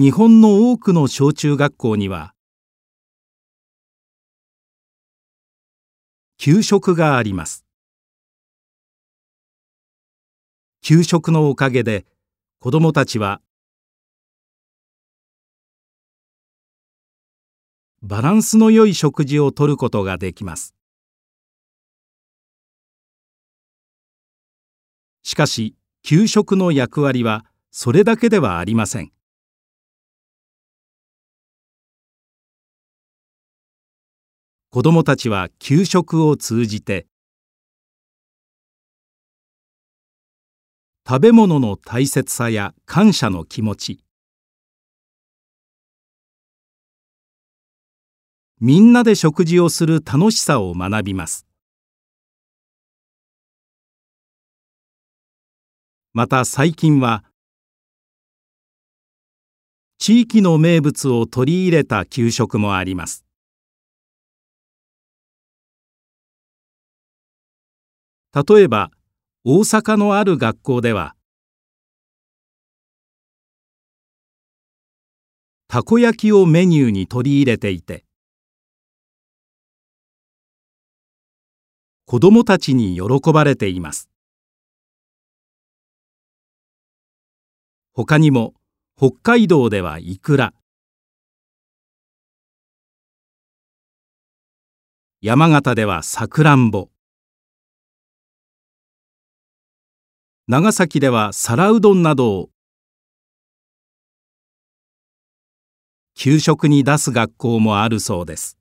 日本の多くの小中学校には給食があります。給食のおかげで子どもたちはバランスの良い食事をとることができます。しかし給食の役割はそれだけではありません。子どもたちは給食を通じて食べ物の大切さや感謝の気持ちみんなで食事をする楽しさを学びます。また最近は地域の名物を取り入れた給食もあります。例えば大阪のある学校ではたこ焼きをメニューに取り入れていて子どもたちに喜ばれています。他にも北海道ではイクラ山形ではさくらんぼ長崎では皿うどんなどを。給食に出す学校もあるそうです。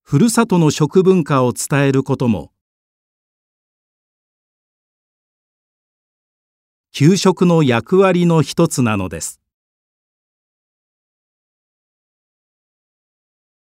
ふるさとの食文化を伝えることも。給食の役割の一つなのです。